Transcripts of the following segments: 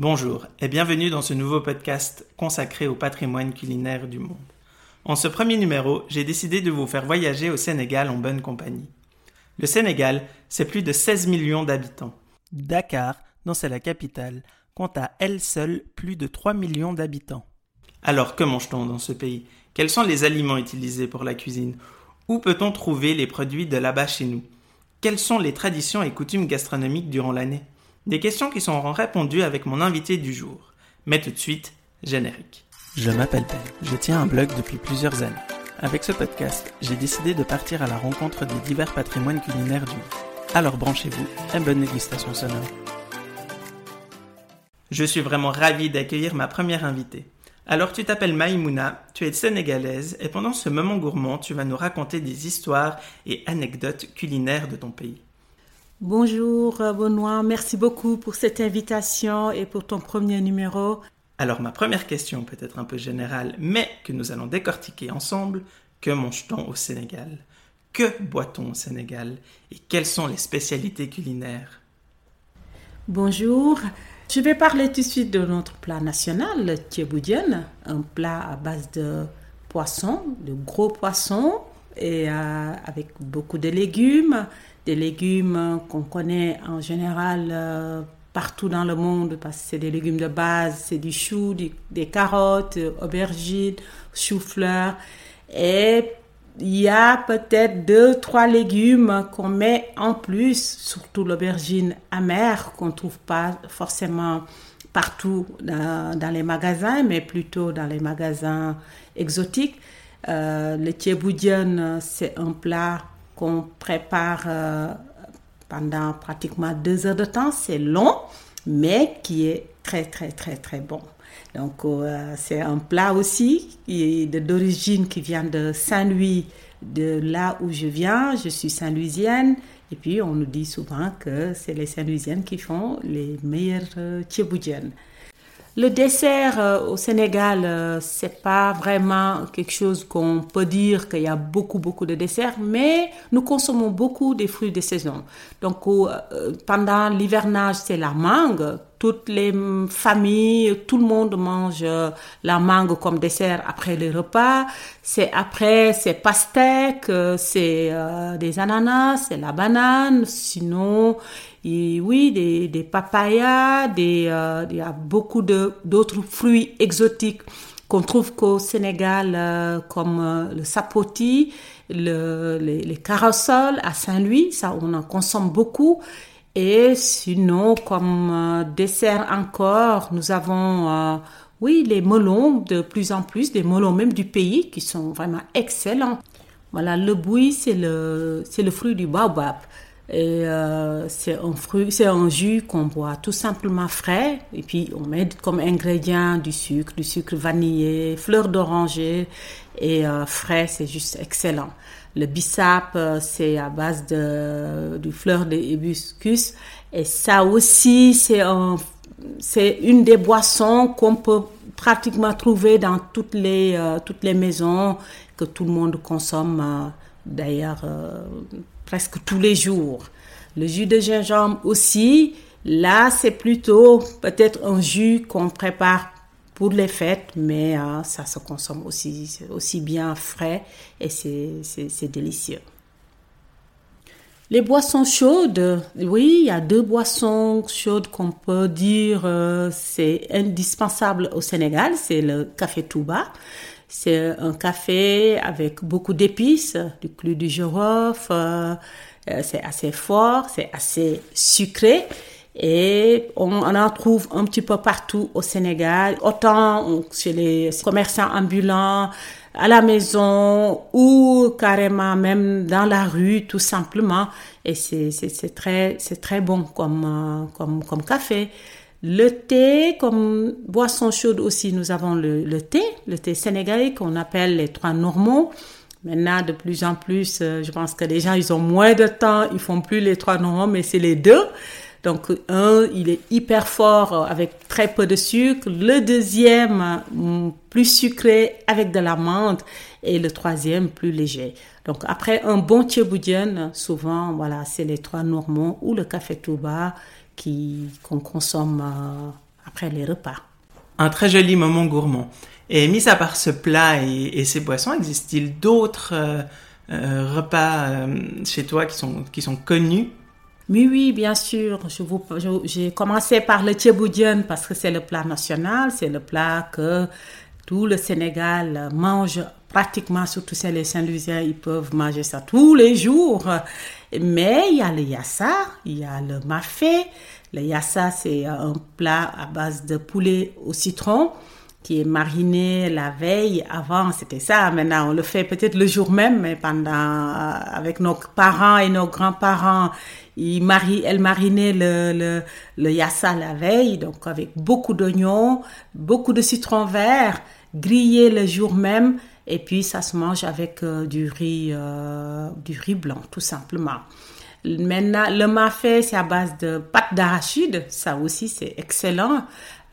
Bonjour et bienvenue dans ce nouveau podcast consacré au patrimoine culinaire du monde. En ce premier numéro, j'ai décidé de vous faire voyager au Sénégal en bonne compagnie. Le Sénégal, c'est plus de 16 millions d'habitants. Dakar, dont c'est la capitale, compte à elle seule plus de 3 millions d'habitants. Alors que mange-t-on dans ce pays? Quels sont les aliments utilisés pour la cuisine? Où peut-on trouver les produits de là-bas chez nous? Quelles sont les traditions et coutumes gastronomiques durant l'année? Des questions qui seront répondues avec mon invité du jour. Mais tout de suite, générique. Je m'appelle Ben, je tiens un blog depuis plusieurs années. Avec ce podcast, j'ai décidé de partir à la rencontre des divers patrimoines culinaires du monde. Alors branchez-vous et bonne dégustation sonore. Je suis vraiment ravi d'accueillir ma première invitée. Alors tu t'appelles Maïmouna, tu es sénégalaise et pendant ce moment gourmand, tu vas nous raconter des histoires et anecdotes culinaires de ton pays. Bonjour euh, Benoît, merci beaucoup pour cette invitation et pour ton premier numéro. Alors ma première question peut être un peu générale, mais que nous allons décortiquer ensemble, que mange-t-on au Sénégal? Que boit-on au Sénégal? Et quelles sont les spécialités culinaires? Bonjour, je vais parler tout de suite de notre plat national, le tchéboudienne, un plat à base de poisson, de gros poissons, et euh, avec beaucoup de légumes, des légumes qu'on connaît en général euh, partout dans le monde parce que c'est des légumes de base, c'est du chou, des carottes, aubergines, chou-fleur. Et il y a peut-être deux, trois légumes qu'on met en plus, surtout l'aubergine amère qu'on trouve pas forcément partout dans, les magasins, mais plutôt dans les magasins exotiques. Euh, le thieboudienne, c'est un plat qu'on prépare euh, pendant pratiquement deux heures de temps. C'est long, mais qui est très, très, très, très bon. Donc, euh, c'est un plat aussi d'origine qui vient de Saint-Louis, de là où je viens. Je suis Saint-Louisienne. Et puis, on nous dit souvent que c'est les Saint-Louisiennes qui font les meilleures euh, le dessert euh, au Sénégal, euh, c'est pas vraiment quelque chose qu'on peut dire qu'il y a beaucoup beaucoup de desserts, mais nous consommons beaucoup des fruits de saison. Donc euh, pendant l'hivernage, c'est la mangue. Toutes les familles, tout le monde mange la mangue comme dessert après le repas. C'est après, c'est pastèque, c'est des ananas, c'est la banane. Sinon, oui, des, papayas, euh, il y a beaucoup d'autres fruits exotiques qu'on trouve qu'au Sénégal, euh, comme euh, le sapoti, le, les, les à Saint-Louis, ça on en consomme beaucoup. Et sinon, comme dessert encore, nous avons, oui, les melons de plus en plus, des melons même du pays qui sont vraiment excellents. Voilà, le bouilli, c'est le, le fruit du baobab. Et euh, c'est un un jus qu'on boit tout simplement frais. Et puis on met comme ingrédient du sucre, du sucre vanillé, fleur d'oranger et euh, frais, c'est juste excellent. Le bissap, euh, c'est à base de du fleur de hibiscus et ça aussi c'est c'est une des boissons qu'on peut pratiquement trouver dans toutes les toutes les maisons que tout le monde consomme d'ailleurs presque tous les jours. Le jus de gingembre aussi, là c'est plutôt peut-être un jus qu'on prépare pour les fêtes, mais euh, ça se consomme aussi, aussi bien frais et c'est délicieux. Les boissons chaudes, oui, il y a deux boissons chaudes qu'on peut dire euh, c'est indispensable au Sénégal, c'est le café Touba. C'est un café avec beaucoup d'épices, du clou du girofle, euh, c'est assez fort, c'est assez sucré. Et on, en trouve un petit peu partout au Sénégal, autant chez les commerçants ambulants, à la maison ou carrément même dans la rue tout simplement. Et c'est très, très bon comme, euh, comme, comme café. Le thé, comme boisson chaude aussi, nous avons le, le thé, le thé sénégalais qu'on appelle les trois normaux. Maintenant, de plus en plus, euh, je pense que les gens, ils ont moins de temps, ils font plus les trois normaux, mais c'est les deux. Donc, un, il est hyper fort euh, avec très peu de sucre. Le deuxième, mm, plus sucré avec de l'amande. Et le troisième, plus léger. Donc, après un bon tchéboudienne, souvent, voilà, c'est les trois normaux ou le café touba qu'on consomme après les repas. Un très joli moment gourmand. Et mis à part ce plat et, ces boissons, existe-t-il d'autres repas chez toi qui sont, qui sont connus? Oui, bien sûr. J'ai commencé par le tchéboudian parce que c'est le plat national, c'est le plat que tout le Sénégal mange pratiquement, surtout les Saint-Louisiens, ils peuvent manger ça tous les jours. Mais il y a le yassa, il y a le mafé. Le yassa, c'est un plat à base de poulet au citron qui est mariné la veille avant, c'était ça. Maintenant, on le fait peut-être le jour même, mais pendant, euh, avec nos parents et nos grands-parents, ils marient, elles marinaient le, le, yassa la veille, donc avec beaucoup d'oignons, beaucoup de citron vert, grillé le jour même, et puis ça se mange avec euh, du riz, euh, du riz blanc, tout simplement. Maintenant, le mafé, c'est à base de pâte d'arachide. Ça aussi, c'est excellent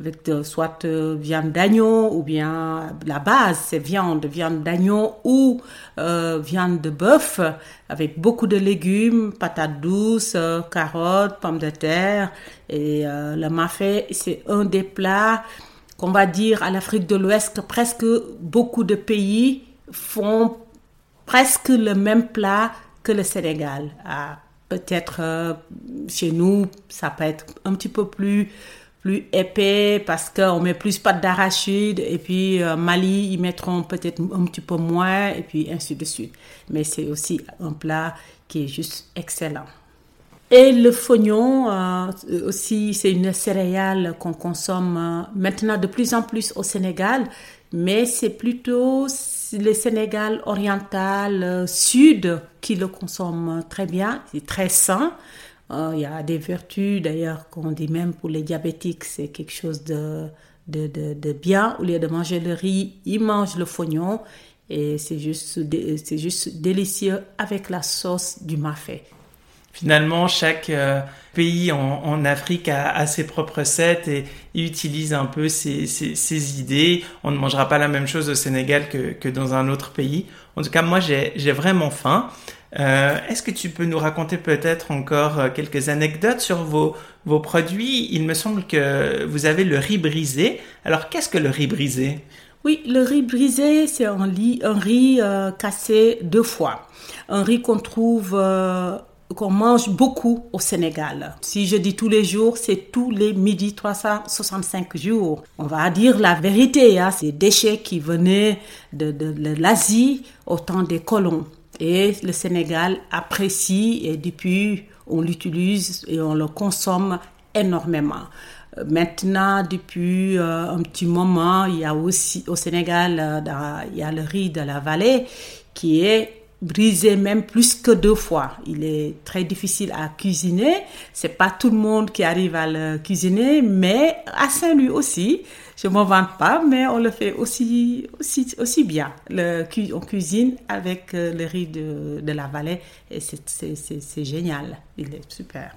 avec soit euh, viande d'agneau ou bien la base c'est viande, viande d'agneau ou euh, viande de bœuf avec beaucoup de légumes, patates douces, euh, carottes, pommes de terre et le mafé c'est un des plats qu'on va dire à l'Afrique de l'Ouest que presque beaucoup de pays font presque le même plat que le Sénégal. Ah, peut-être chez nous ça peut être un petit peu plus plus épais parce qu'on met plus pâte d'arachide et puis euh, Mali ils mettront peut-être un petit peu moins et puis ainsi de suite. Mais c'est aussi un plat qui est juste excellent. Et le fognon euh, aussi c'est une céréale qu'on consomme euh, maintenant de plus en plus au Sénégal, mais c'est plutôt le Sénégal oriental sud qui le consomme très bien, c'est très sain. Euh, il y a des vertus d'ailleurs qu'on dit même pour les diabétiques, c'est quelque chose de, de, de, bien. Au lieu de manger le riz, ils mangent le fognon et c'est juste, c'est juste délicieux avec la sauce du mafé. Finalement, chaque euh, pays en, Afrique a, ses propres recettes et utilise un peu ses, idées. On ne mangera pas la même chose au Sénégal que, que dans un autre pays. En tout cas, moi, j'ai vraiment faim. Euh, Est-ce que tu peux nous raconter peut-être encore euh, quelques anecdotes sur vos, vos produits? Il me semble que vous avez le riz brisé. Alors, qu'est-ce que le riz brisé? Oui, le riz brisé, c'est un, riz cassé deux fois. Un riz qu'on trouve qu'on mange beaucoup au Sénégal. Si je dis tous les jours, c'est tous les midis 365 jours. On va dire la vérité, hein, des déchets qui venaient de, l'Asie au temps des colons. Et le Sénégal apprécie et depuis on l'utilise et on le consomme énormément. Maintenant, depuis euh, un petit moment, il y a aussi au Sénégal, euh, il y a le riz de la vallée qui est brisé même plus que deux fois. Il est très difficile à cuisiner. C'est pas tout le monde qui arrive à le cuisiner, mais à Saint-Louis aussi. Je m'en vante pas, mais on le fait aussi, aussi, aussi bien. On cuisine avec euh, le riz de, de la vallée et c'est génial. Il est super.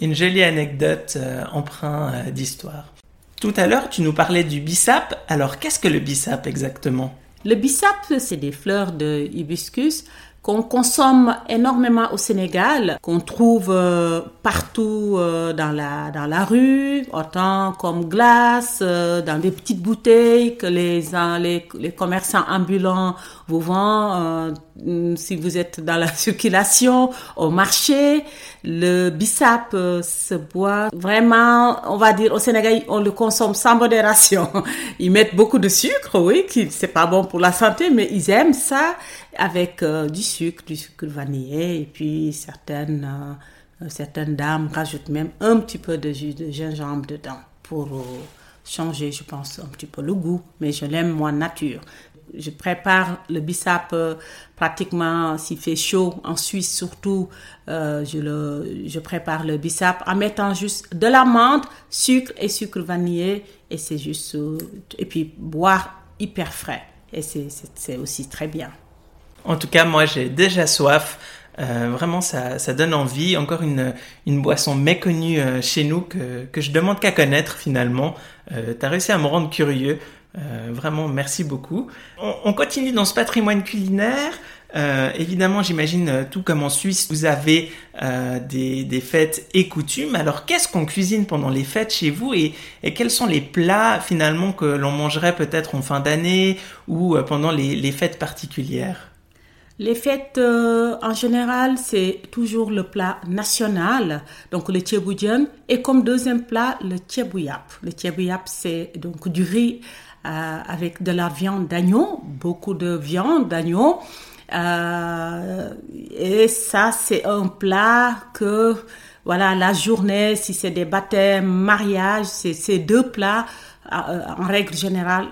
Une jolie anecdote euh, emprunt euh, d'histoire. Tout à l'heure, tu nous parlais du bissap. Alors, qu'est-ce que le bissap exactement? Le bissap, c'est des fleurs de hibiscus qu'on consomme énormément au Sénégal, qu'on trouve euh, partout euh, dans la dans la rue, autant comme glace, euh, dans des petites bouteilles que les les, les commerçants ambulants vous vendent. si vous êtes dans la circulation, au marché, le bissap se boit vraiment, on va dire au Sénégal, on le consomme sans modération. Ils mettent beaucoup de sucre, oui, qui c'est pas bon pour la santé, mais ils aiment ça avec euh, du sucre, du sucre vanillé, et puis certaines, euh, certaines dames rajoutent même un petit peu de jus de gingembre dedans pour euh, changer, je pense, un petit peu le goût, mais je l'aime moi nature. Je prépare le bissap pratiquement s'il fait chaud, en Suisse surtout, je, le, je prépare le bissap en mettant juste de la menthe, sucre et sucre vanillé, et c'est juste, et puis boire hyper frais, et c'est aussi très bien. En tout cas, moi, j'ai déjà soif. Euh, vraiment, ça, ça, donne envie. Encore une, une boisson méconnue euh, chez nous que, que je demande qu'à connaître finalement. Euh, tu as réussi à me rendre curieux. Euh, vraiment, merci beaucoup. On, on, continue dans ce patrimoine culinaire. Euh, évidemment, j'imagine, tout comme en Suisse, vous avez des, des, fêtes et coutumes. Alors, qu'est-ce qu'on cuisine pendant les fêtes chez vous et, et quels sont les plats finalement que l'on mangerait peut-être en fin d'année ou pendant les, les, fêtes particulières? Les fêtes, en général, c'est toujours le plat national, donc le tchéboudian, et comme deuxième plat, le tchébouillap. Le tchébouillap, c'est donc du riz avec de la viande d'agneau, beaucoup de viande d'agneau, euh, et ça, c'est un plat que, voilà, la journée, si c'est des baptêmes, mariages, c'est ces deux plats, euh, en règle générale,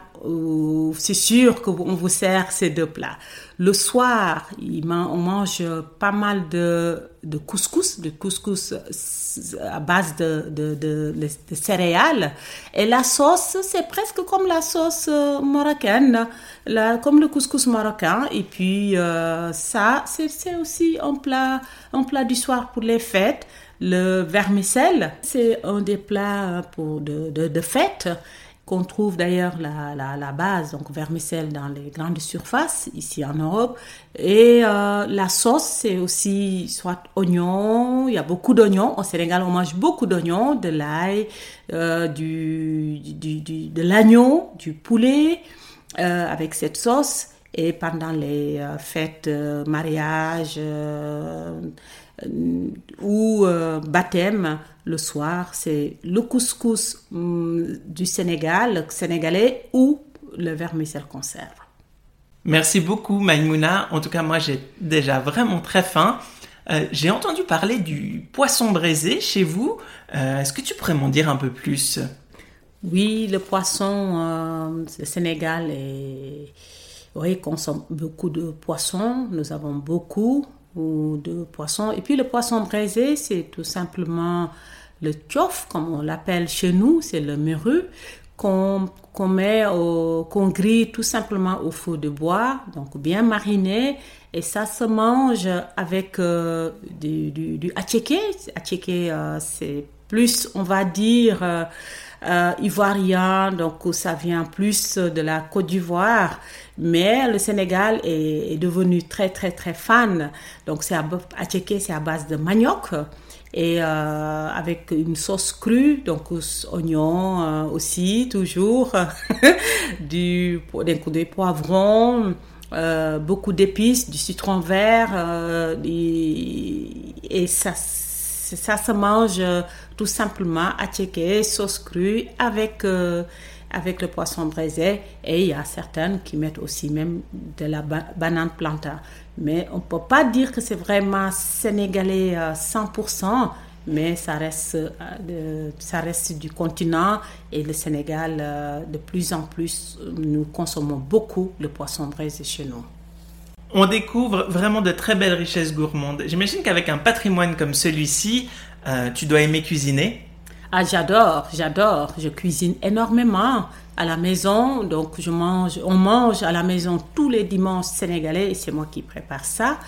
c'est sûr qu'on vous sert ces deux plats. Le soir, on mange pas mal de, couscous, de couscous à base de, céréales. Et la sauce, c'est presque comme la sauce euh, marocaine, comme le couscous marocain. Et puis, euh, ça, c'est aussi un plat, un plat du soir pour les fêtes. Le vermicelle, c'est un des plats pour de, de, de fêtes qu'on trouve d'ailleurs la, la, la, base, donc vermicelle dans les grandes surfaces ici en Europe. Et euh, la sauce, c'est aussi soit oignon, il y a beaucoup d'oignons. Au Sénégal, on mange beaucoup d'oignons, de l'ail, euh, du, du, de l'agneau, du poulet euh, avec cette sauce. Et pendant les fêtes, euh, euh, ou baptême, le soir, c'est le couscous hum, du Sénégal, sénégalais, ou le vermicelle conserve. Merci beaucoup, Maïmouna. En tout cas, moi, j'ai déjà vraiment très faim. Euh, j'ai entendu parler du poisson braisé chez vous. Euh, Est-ce que tu pourrais m'en dire un peu plus? Oui, le poisson, euh, le Sénégal est... oui, consomme beaucoup de poissons. Nous avons beaucoup de poissons. Et puis le poisson braisé, c'est tout simplement le tchof, comme on l'appelle chez nous, c'est le meru, qu'on met qu'on grille tout simplement au feu de bois, donc bien mariné, et ça se mange avec euh, du, du, du euh, c'est plus, on va dire, euh, euh, ivoirien, donc ça vient plus de la Côte d'Ivoire, mais le Sénégal est, devenu très très très fan. Donc c'est à, c'est à base de manioc. Et euh, avec une sauce crue, donc oignons euh, aussi toujours, du des poivrons, euh, beaucoup d'épices, du citron vert et, et, ça ça se mange tout simplement checker sauce crue avec euh, avec le poisson braisé et il y a certaines qui mettent aussi même de la ba banane plantain. Mais on ne peut pas dire que c'est vraiment sénégalais à 100%, mais ça reste, euh, ça reste du continent et le Sénégal, euh, de plus en plus, nous consommons beaucoup le poisson braisé chez nous. On découvre vraiment de très belles richesses gourmandes. J'imagine qu'avec un patrimoine comme celui-ci, euh, tu dois aimer cuisiner. Ah, j'adore, j'adore. Je cuisine énormément à la maison. Donc, je mange, on mange à la maison tous les dimanches sénégalais et c'est moi qui prépare ça.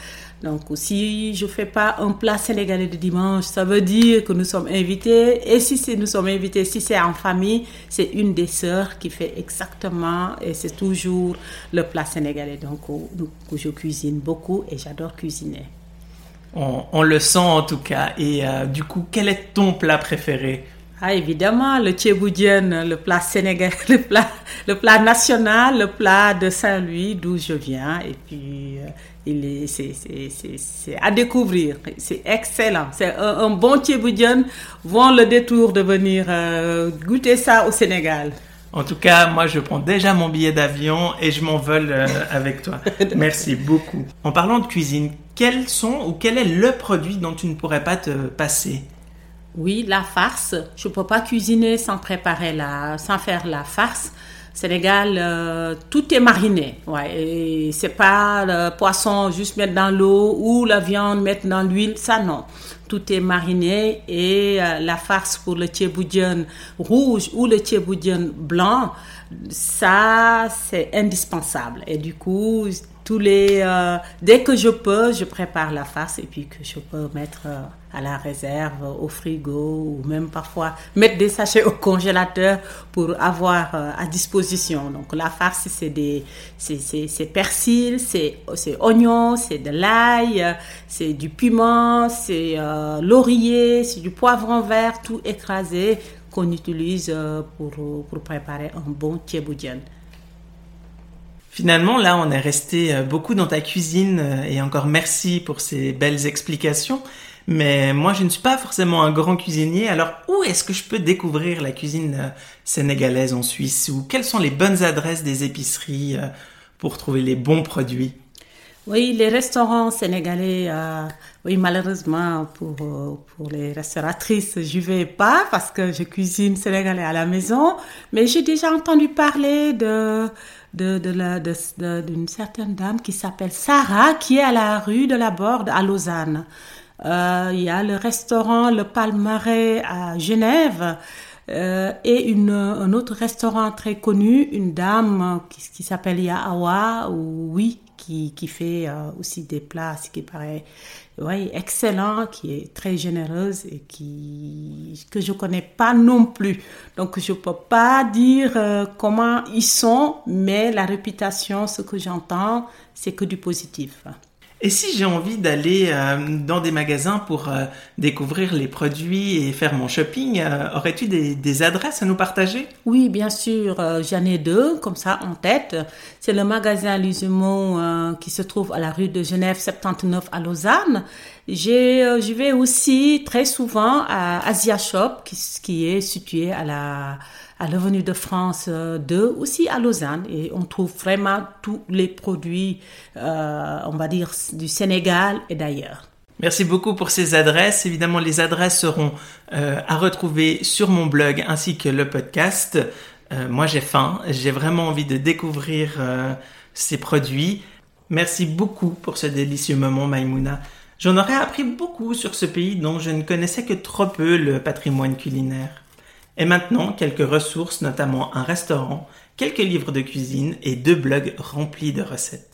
Donc, si je fais pas un plat sénégalais de dimanche, ça veut dire que nous sommes invités. Et si nous sommes invités, si c'est en famille, c'est une des sœurs qui fait exactement, et c'est toujours le plat sénégalais. Donc, je cuisine beaucoup et j'adore cuisiner. On, le sent en tout cas. Et euh, du coup, quel est ton plat préféré? Ah, évidemment, le tchéboudienne, le plat sénégalais, le plat, le plat national, le plat de Saint-Louis, d'où je viens. Et puis, euh, il est, c'est, c'est, à découvrir. C'est excellent. C'est un, un bon tchéboudienne. Vont le détour de venir euh, goûter ça au Sénégal. En tout cas, moi, je prends déjà mon billet d'avion et je m'envole euh, avec toi. Merci beaucoup. En parlant de cuisine, quels sont ou quel est le produit dont tu ne pourrais pas te passer? Oui, la farce. Je ne peux pas cuisiner sans préparer la, sans faire la farce. Sénégal, euh, tout est mariné. Ouais, et c'est pas le poisson juste mettre dans l'eau ou la viande mettre dans l'huile, ça non. Tout est mariné et euh, la farce pour le tchéboudian rouge ou le tchéboudian blanc, ça c'est indispensable. Et du coup, tous les, euh, dès que je peux, je prépare la farce et puis que je peux mettre euh, à la réserve, au frigo ou même parfois mettre des sachets au congélateur pour avoir euh, à disposition. Donc la farce, c'est des, c'est persil, c'est oignon, c'est de l'ail, c'est du piment, c'est laurier, c'est du poivron vert, tout écrasé qu'on utilise pour, pour préparer un bon thieboudienne. Finalement, là, on est resté euh, beaucoup dans ta cuisine euh, et encore merci pour ces belles explications. Mais moi, je ne suis pas forcément un grand cuisinier. Alors, où est-ce que je peux découvrir la cuisine euh, sénégalaise en Suisse? Ou quelles sont les bonnes adresses des épiceries pour trouver les bons produits? Oui, les restaurants sénégalais, oui, malheureusement, pour, pour les restauratrices, je vais pas parce que je cuisine sénégalais à la maison. Mais j'ai déjà entendu parler de de, d'une certaine dame qui s'appelle Sarah, qui est à la rue de la Borde à Lausanne. Euh, il y a le restaurant Le Palmeret à Genève. Euh, et une, un autre restaurant très connu, une dame qui, s'appelle Yaawa, ou oui, qui, fait euh, aussi des plats, qui paraît ouais, excellent, qui est très généreuse et qui, que je connais pas non plus. Donc, je peux pas dire euh, comment ils sont, mais la réputation, ce que j'entends, c'est que du positif. Et si j'ai envie d'aller euh, dans des magasins pour euh, découvrir les produits et faire mon shopping, euh, aurais-tu des, adresses à nous partager? Oui, bien sûr. J'en ai deux, comme ça, en tête. C'est le magasin Lusimon qui se trouve à la rue de Genève 79 à Lausanne. je vais aussi très souvent à Asia Shop, qui, qui est situé à la à l'avenue de France 2, euh, aussi à Lausanne. Et on trouve vraiment tous les produits, euh, on va dire, du Sénégal et d'ailleurs. Merci beaucoup pour ces adresses. Évidemment, les adresses seront euh, à retrouver sur mon blog ainsi que le podcast. moi, j'ai faim. J'ai vraiment envie de découvrir ces produits. Merci beaucoup pour ce délicieux moment, Maimouna. J'en aurais appris beaucoup sur ce pays dont je ne connaissais que trop peu le patrimoine culinaire. Et maintenant, quelques ressources, notamment un restaurant, quelques livres de cuisine et deux blogs remplis de recettes.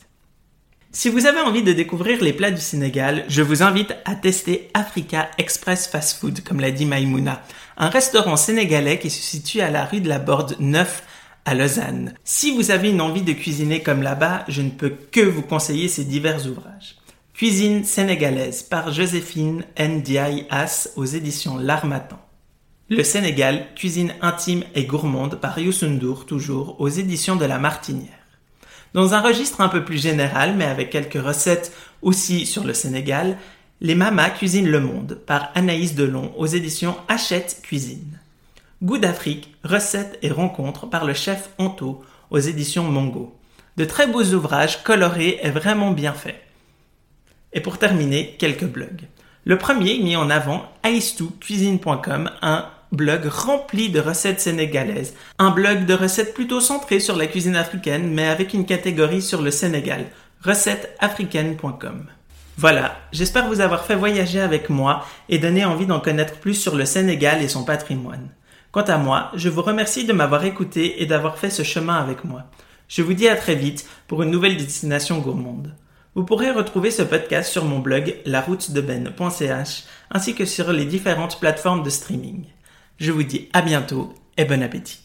Si vous avez envie de découvrir les plats du Sénégal, je vous invite à tester Africa Express Fast Food, comme l'a dit Maimouna, un restaurant sénégalais qui se situe à la rue de la Borde 9 à Lausanne. Si vous avez une envie de cuisiner comme là-bas, je ne peux que vous conseiller ces divers ouvrages. Cuisine sénégalaise par Joséphine Ndiaye As aux éditions L'Armatan. Le Sénégal, cuisine intime et gourmande par Youssoundour, toujours aux éditions de La Martinière. Dans un registre un peu plus général, mais avec quelques recettes aussi sur le Sénégal, Les Mamas cuisinent le monde par Anaïs Delon aux éditions Hachette Cuisine. Goût d'Afrique, recettes et rencontres par le chef Honto aux éditions Mongo. De très beaux ouvrages colorés et vraiment bien faits. Et pour terminer, quelques blogs. Le premier mis en avant, cuisine.com, un blog rempli de recettes sénégalaises. Un blog de recettes plutôt centré sur la cuisine africaine, mais avec une catégorie sur le Sénégal. recettesafricaines.com. Voilà, j'espère vous avoir fait voyager avec moi et donner envie d'en connaître plus sur le Sénégal et son patrimoine. Quant à moi, je vous remercie de m'avoir écouté et d'avoir fait ce chemin avec moi. Je vous dis à très vite pour une nouvelle destination gourmande. Vous pourrez retrouver ce podcast sur mon blog laroutedeben.ch ainsi que sur les différentes plateformes de streaming. Je vous dis à bientôt et bon appétit.